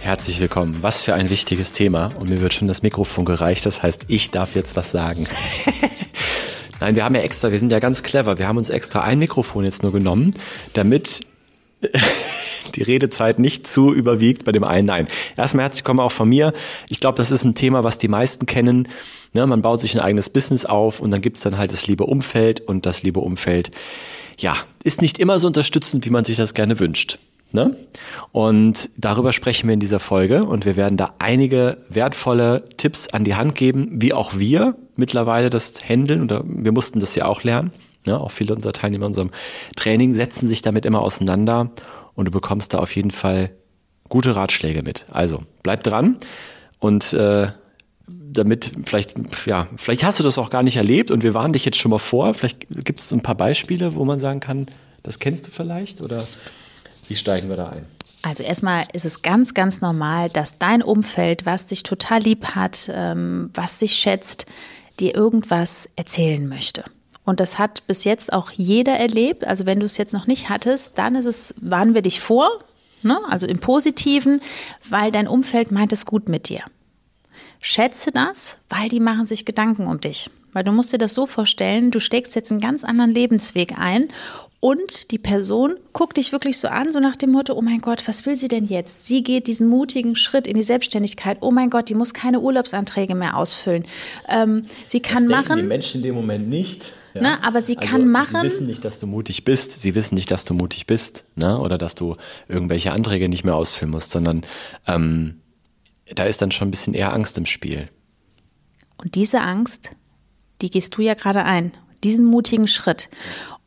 Herzlich willkommen. Was für ein wichtiges Thema. Und mir wird schon das Mikrofon gereicht. Das heißt, ich darf jetzt was sagen. Nein, wir haben ja extra, wir sind ja ganz clever. Wir haben uns extra ein Mikrofon jetzt nur genommen, damit die Redezeit nicht zu überwiegt bei dem einen. Nein. Erstmal herzlich willkommen auch von mir. Ich glaube, das ist ein Thema, was die meisten kennen. Ne, man baut sich ein eigenes Business auf und dann gibt's dann halt das liebe Umfeld und das liebe Umfeld, ja, ist nicht immer so unterstützend, wie man sich das gerne wünscht. Ne? Und darüber sprechen wir in dieser Folge und wir werden da einige wertvolle Tipps an die Hand geben, wie auch wir mittlerweile das handeln oder wir mussten das ja auch lernen. Ne? Auch viele unserer Teilnehmer in unserem Training setzen sich damit immer auseinander und du bekommst da auf jeden Fall gute Ratschläge mit. Also bleib dran und äh, damit vielleicht, ja, vielleicht hast du das auch gar nicht erlebt und wir warnen dich jetzt schon mal vor. Vielleicht gibt es ein paar Beispiele, wo man sagen kann, das kennst du vielleicht oder wie steigen wir da ein? Also erstmal ist es ganz, ganz normal, dass dein Umfeld, was dich total lieb hat, ähm, was dich schätzt, dir irgendwas erzählen möchte. Und das hat bis jetzt auch jeder erlebt. Also wenn du es jetzt noch nicht hattest, dann ist es, warnen wir dich vor, ne? also im Positiven, weil dein Umfeld meint es gut mit dir. Schätze das, weil die machen sich Gedanken um dich. Weil du musst dir das so vorstellen, du schlägst jetzt einen ganz anderen Lebensweg ein und die Person guckt dich wirklich so an, so nach dem Motto, oh mein Gott, was will sie denn jetzt? Sie geht diesen mutigen Schritt in die Selbstständigkeit. Oh mein Gott, die muss keine Urlaubsanträge mehr ausfüllen. Ähm, sie kann das machen. Die Menschen in dem Moment nicht. Ja. Ne, aber sie also, kann machen. Sie wissen nicht, dass du mutig bist. Sie wissen nicht, dass du mutig bist, ne? Oder dass du irgendwelche Anträge nicht mehr ausfüllen musst, sondern ähm, da ist dann schon ein bisschen eher Angst im Spiel. Und diese Angst, die gehst du ja gerade ein. Diesen mutigen Schritt.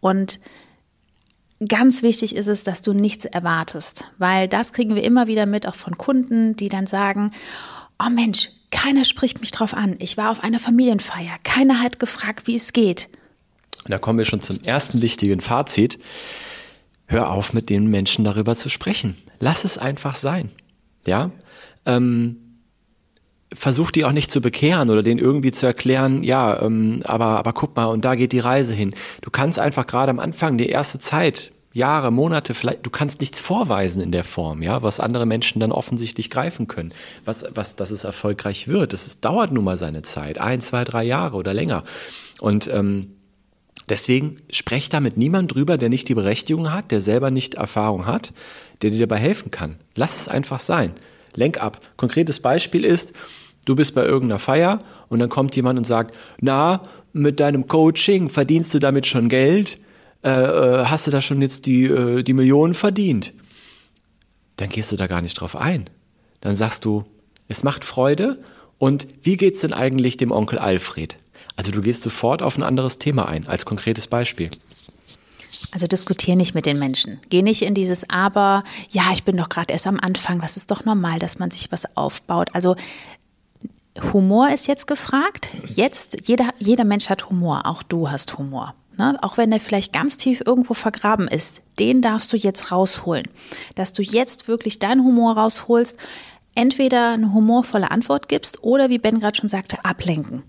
Und Ganz wichtig ist es, dass du nichts erwartest, weil das kriegen wir immer wieder mit, auch von Kunden, die dann sagen, oh Mensch, keiner spricht mich drauf an. Ich war auf einer Familienfeier, keiner hat gefragt, wie es geht. Da kommen wir schon zum ersten wichtigen Fazit. Hör auf, mit den Menschen darüber zu sprechen. Lass es einfach sein. Ja, ähm, versuch die auch nicht zu bekehren oder denen irgendwie zu erklären, ja, ähm, aber, aber guck mal, und da geht die Reise hin. Du kannst einfach gerade am Anfang, die erste Zeit, Jahre, Monate, vielleicht, du kannst nichts vorweisen in der Form, ja, was andere Menschen dann offensichtlich greifen können. Was, was, dass es erfolgreich wird. Das ist, dauert nun mal seine Zeit. Ein, zwei, drei Jahre oder länger. Und ähm, deswegen sprech da mit niemand drüber, der nicht die Berechtigung hat, der selber nicht Erfahrung hat, der dir dabei helfen kann. Lass es einfach sein. Lenk ab. Konkretes Beispiel ist, Du bist bei irgendeiner Feier und dann kommt jemand und sagt, na, mit deinem Coaching verdienst du damit schon Geld? Äh, äh, hast du da schon jetzt die, äh, die Millionen verdient? Dann gehst du da gar nicht drauf ein. Dann sagst du, es macht Freude und wie geht's denn eigentlich dem Onkel Alfred? Also du gehst sofort auf ein anderes Thema ein, als konkretes Beispiel. Also diskutier nicht mit den Menschen. Geh nicht in dieses Aber, ja, ich bin doch gerade erst am Anfang, das ist doch normal, dass man sich was aufbaut. Also Humor ist jetzt gefragt. Jetzt, jeder, jeder Mensch hat Humor, auch du hast Humor. Ne? Auch wenn der vielleicht ganz tief irgendwo vergraben ist, den darfst du jetzt rausholen. Dass du jetzt wirklich deinen Humor rausholst, entweder eine humorvolle Antwort gibst oder, wie Ben gerade schon sagte, ablenken.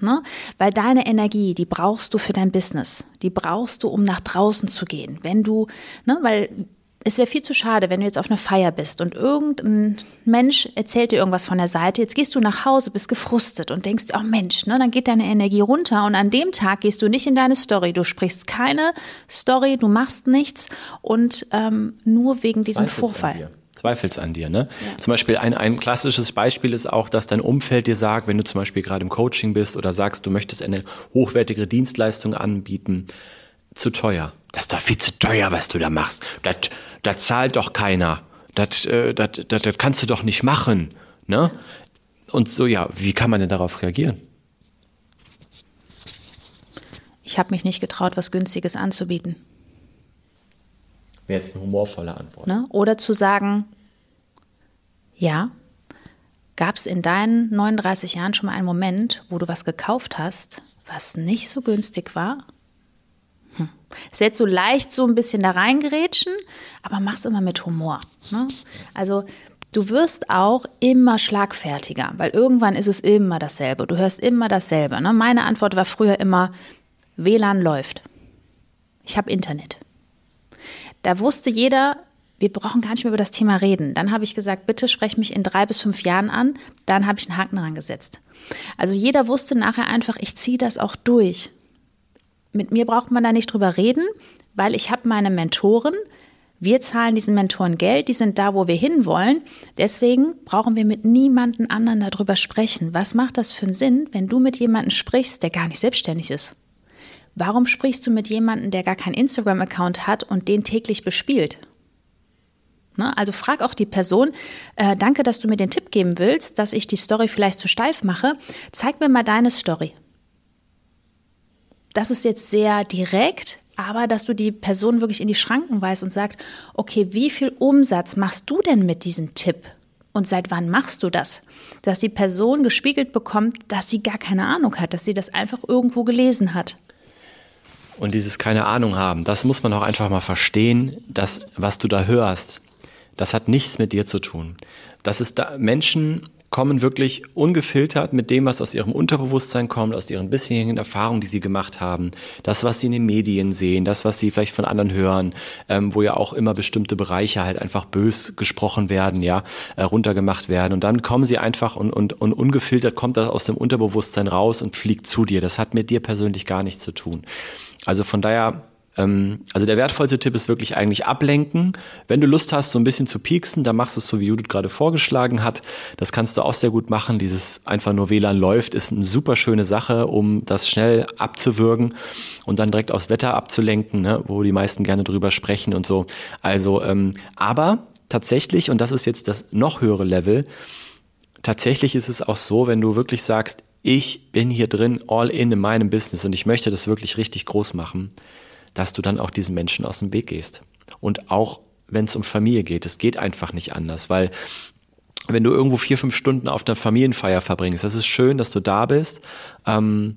Ne? Weil deine Energie, die brauchst du für dein Business. Die brauchst du, um nach draußen zu gehen. Wenn du, ne, weil es wäre viel zu schade, wenn du jetzt auf einer Feier bist und irgendein Mensch erzählt dir irgendwas von der Seite. Jetzt gehst du nach Hause, bist gefrustet und denkst, oh Mensch, ne, dann geht deine Energie runter. Und an dem Tag gehst du nicht in deine Story. Du sprichst keine Story, du machst nichts und ähm, nur wegen diesem Zweifelst Vorfall. Zweifelst an dir. Ne? Ja. Zum Beispiel ein, ein klassisches Beispiel ist auch, dass dein Umfeld dir sagt, wenn du zum Beispiel gerade im Coaching bist oder sagst, du möchtest eine hochwertige Dienstleistung anbieten, zu teuer. Das ist doch viel zu teuer, was du da machst. Das, das zahlt doch keiner. Das, äh, das, das, das kannst du doch nicht machen. Ne? Und so, ja, wie kann man denn darauf reagieren? Ich habe mich nicht getraut, was Günstiges anzubieten. Wäre jetzt eine humorvolle Antwort. Ne? Oder zu sagen, ja, Gab es in deinen 39 Jahren schon mal einen Moment, wo du was gekauft hast, was nicht so günstig war? Hm. Es wird so leicht so ein bisschen da reingerätschen, aber mach's immer mit Humor. Ne? Also du wirst auch immer schlagfertiger, weil irgendwann ist es immer dasselbe. Du hörst immer dasselbe. Ne? Meine Antwort war früher immer, WLAN läuft. Ich habe Internet. Da wusste jeder, wir brauchen gar nicht mehr über das Thema reden. Dann habe ich gesagt, bitte sprech mich in drei bis fünf Jahren an. Dann habe ich einen Haken dran gesetzt. Also jeder wusste nachher einfach, ich ziehe das auch durch. Mit mir braucht man da nicht drüber reden, weil ich habe meine Mentoren. Wir zahlen diesen Mentoren Geld, die sind da, wo wir hinwollen. Deswegen brauchen wir mit niemandem anderen darüber sprechen. Was macht das für einen Sinn, wenn du mit jemandem sprichst, der gar nicht selbstständig ist? Warum sprichst du mit jemandem, der gar keinen Instagram-Account hat und den täglich bespielt? Ne? Also frag auch die Person, äh, danke, dass du mir den Tipp geben willst, dass ich die Story vielleicht zu steif mache. Zeig mir mal deine Story. Das ist jetzt sehr direkt, aber dass du die Person wirklich in die Schranken weist und sagst, okay, wie viel Umsatz machst du denn mit diesem Tipp? Und seit wann machst du das? Dass die Person gespiegelt bekommt, dass sie gar keine Ahnung hat, dass sie das einfach irgendwo gelesen hat. Und dieses keine Ahnung haben, das muss man auch einfach mal verstehen, dass was du da hörst, das hat nichts mit dir zu tun. Das ist da, Menschen kommen wirklich ungefiltert mit dem, was aus ihrem Unterbewusstsein kommt, aus ihren bisherigen Erfahrungen, die sie gemacht haben, das, was sie in den Medien sehen, das, was sie vielleicht von anderen hören, ähm, wo ja auch immer bestimmte Bereiche halt einfach bös gesprochen werden, ja, äh, runtergemacht werden. Und dann kommen sie einfach und, und, und ungefiltert kommt das aus dem Unterbewusstsein raus und fliegt zu dir. Das hat mit dir persönlich gar nichts zu tun. Also von daher also der wertvollste Tipp ist wirklich eigentlich ablenken. Wenn du Lust hast, so ein bisschen zu pieksen, dann machst du es so, wie Judith gerade vorgeschlagen hat. Das kannst du auch sehr gut machen. Dieses einfach nur WLAN läuft, ist eine super schöne Sache, um das schnell abzuwürgen und dann direkt aufs Wetter abzulenken, ne, wo die meisten gerne drüber sprechen und so. Also, ähm, aber tatsächlich, und das ist jetzt das noch höhere Level, tatsächlich ist es auch so, wenn du wirklich sagst, ich bin hier drin all in in meinem Business und ich möchte das wirklich richtig groß machen, dass du dann auch diesen Menschen aus dem Weg gehst. Und auch wenn es um Familie geht, es geht einfach nicht anders, weil wenn du irgendwo vier, fünf Stunden auf der Familienfeier verbringst, das ist schön, dass du da bist. Ähm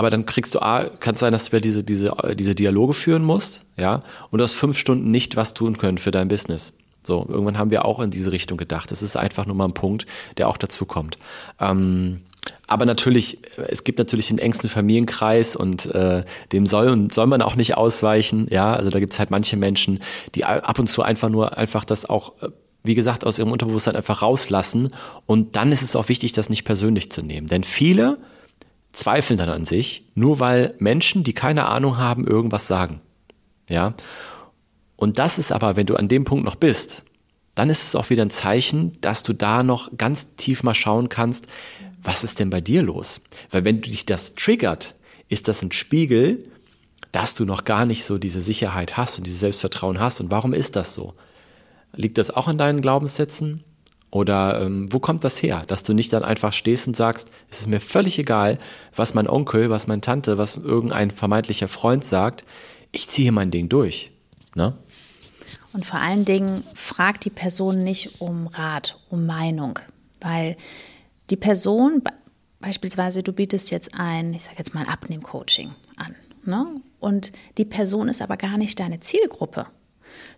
Aber dann kriegst du A, kann es sein, dass du wieder diese, diese, diese Dialoge führen musst, ja, und du hast fünf Stunden nicht was tun können für dein Business. So, irgendwann haben wir auch in diese Richtung gedacht. Das ist einfach nur mal ein Punkt, der auch dazu kommt. Ähm, aber natürlich, es gibt natürlich den engsten Familienkreis und äh, dem soll und soll man auch nicht ausweichen. Ja, also da gibt es halt manche Menschen, die ab und zu einfach nur einfach das auch, äh, wie gesagt, aus ihrem Unterbewusstsein einfach rauslassen. Und dann ist es auch wichtig, das nicht persönlich zu nehmen. Denn viele zweifeln dann an sich, nur weil Menschen, die keine Ahnung haben, irgendwas sagen. Ja. Und das ist aber, wenn du an dem Punkt noch bist, dann ist es auch wieder ein Zeichen, dass du da noch ganz tief mal schauen kannst, was ist denn bei dir los? Weil wenn du dich das triggert, ist das ein Spiegel, dass du noch gar nicht so diese Sicherheit hast und dieses Selbstvertrauen hast. Und warum ist das so? Liegt das auch an deinen Glaubenssätzen? Oder ähm, wo kommt das her, dass du nicht dann einfach stehst und sagst, es ist mir völlig egal, was mein Onkel, was meine Tante, was irgendein vermeintlicher Freund sagt, ich ziehe mein Ding durch. Ne? Und vor allen Dingen fragt die Person nicht um Rat, um Meinung, weil die Person, beispielsweise du bietest jetzt ein, ich sage jetzt mal ein Abnehmcoaching an, ne? und die Person ist aber gar nicht deine Zielgruppe.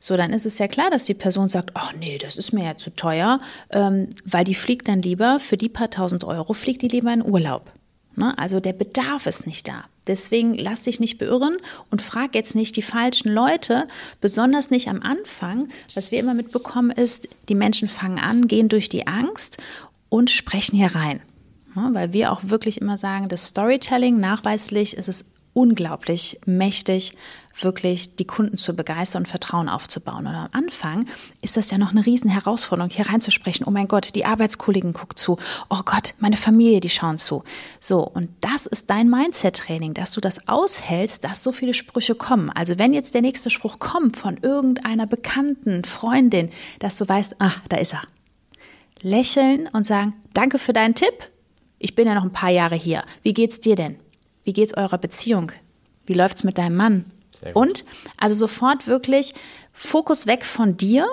So, dann ist es ja klar, dass die Person sagt, ach nee, das ist mir ja zu teuer, ähm, weil die fliegt dann lieber, für die paar tausend Euro fliegt die lieber in Urlaub. Ne? Also der Bedarf ist nicht da. Deswegen lass dich nicht beirren und frag jetzt nicht die falschen Leute, besonders nicht am Anfang. Was wir immer mitbekommen ist, die Menschen fangen an, gehen durch die Angst und sprechen hier rein. Ne? Weil wir auch wirklich immer sagen, das Storytelling nachweislich ist es unglaublich mächtig, wirklich die Kunden zu begeistern und Vertrauen aufzubauen. Und am Anfang ist das ja noch eine riesen Herausforderung, hier reinzusprechen. Oh mein Gott, die Arbeitskollegen gucken zu. Oh Gott, meine Familie, die schauen zu. So, und das ist dein Mindset-Training, dass du das aushältst, dass so viele Sprüche kommen. Also wenn jetzt der nächste Spruch kommt von irgendeiner bekannten Freundin, dass du weißt, ach, da ist er. Lächeln und sagen, danke für deinen Tipp. Ich bin ja noch ein paar Jahre hier. Wie geht's dir denn? Wie geht's eurer Beziehung? Wie läuft's mit deinem Mann? Und also sofort wirklich Fokus weg von dir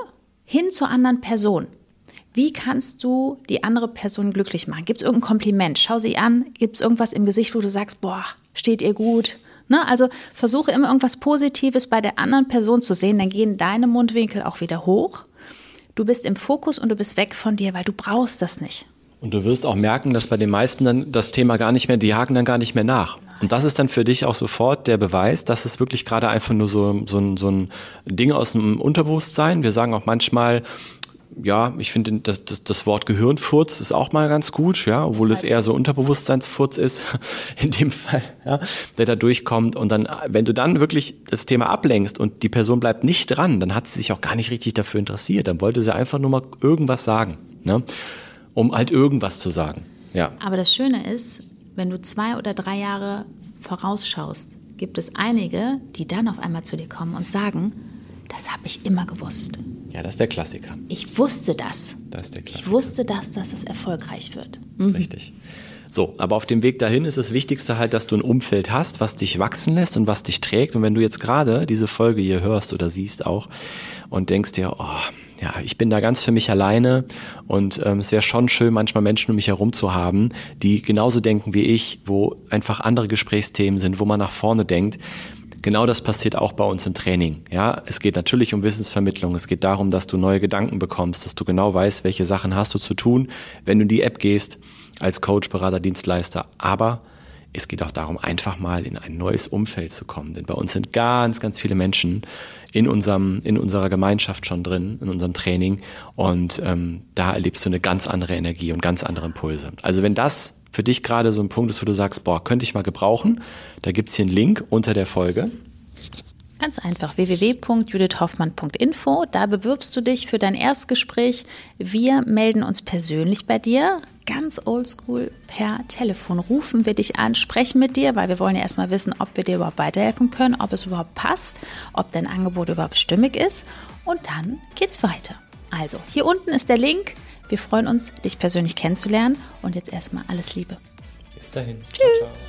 hin zur anderen Person. Wie kannst du die andere Person glücklich machen? Gibt es irgendein Kompliment? Schau sie an. Gibt es irgendwas im Gesicht, wo du sagst, boah, steht ihr gut? Ne? Also versuche immer irgendwas Positives bei der anderen Person zu sehen, dann gehen deine Mundwinkel auch wieder hoch. Du bist im Fokus und du bist weg von dir, weil du brauchst das nicht. Und du wirst auch merken, dass bei den meisten dann das Thema gar nicht mehr, die haken dann gar nicht mehr nach. Und das ist dann für dich auch sofort der Beweis, dass es wirklich gerade einfach nur so, so, ein, so ein Ding aus dem Unterbewusstsein. Wir sagen auch manchmal, ja, ich finde das, das, das Wort Gehirnfurz ist auch mal ganz gut, ja, obwohl es eher so Unterbewusstseinsfurz ist, in dem Fall, ja, der da durchkommt. Und dann, wenn du dann wirklich das Thema ablenkst und die Person bleibt nicht dran, dann hat sie sich auch gar nicht richtig dafür interessiert. Dann wollte sie einfach nur mal irgendwas sagen. Ne? Um halt irgendwas zu sagen. Ja. Aber das Schöne ist, wenn du zwei oder drei Jahre vorausschaust, gibt es einige, die dann auf einmal zu dir kommen und sagen, das habe ich immer gewusst. Ja, das ist der Klassiker. Ich wusste das. Das ist der Klassiker. Ich wusste das, dass es erfolgreich wird. Mhm. Richtig. So, aber auf dem Weg dahin ist das Wichtigste halt, dass du ein Umfeld hast, was dich wachsen lässt und was dich trägt. Und wenn du jetzt gerade diese Folge hier hörst oder siehst auch und denkst dir, oh, ja, ich bin da ganz für mich alleine und ähm, es wäre schon schön, manchmal Menschen um mich herum zu haben, die genauso denken wie ich, wo einfach andere Gesprächsthemen sind, wo man nach vorne denkt. Genau das passiert auch bei uns im Training. Ja, es geht natürlich um Wissensvermittlung. Es geht darum, dass du neue Gedanken bekommst, dass du genau weißt, welche Sachen hast du zu tun, wenn du in die App gehst als Coach, Berater, Dienstleister. Aber es geht auch darum, einfach mal in ein neues Umfeld zu kommen. Denn bei uns sind ganz, ganz viele Menschen, in, unserem, in unserer Gemeinschaft schon drin, in unserem Training. Und ähm, da erlebst du eine ganz andere Energie und ganz andere Impulse. Also wenn das für dich gerade so ein Punkt ist, wo du sagst, boah, könnte ich mal gebrauchen, da gibt's hier einen Link unter der Folge. Ganz einfach www.judithhoffmann.info. Da bewirbst du dich für dein Erstgespräch. Wir melden uns persönlich bei dir, ganz oldschool per Telefon. Rufen wir dich an, sprechen mit dir, weil wir wollen ja erstmal wissen, ob wir dir überhaupt weiterhelfen können, ob es überhaupt passt, ob dein Angebot überhaupt stimmig ist. Und dann geht's weiter. Also, hier unten ist der Link. Wir freuen uns, dich persönlich kennenzulernen. Und jetzt erstmal alles Liebe. Bis dahin. Tschüss. Ciao, ciao.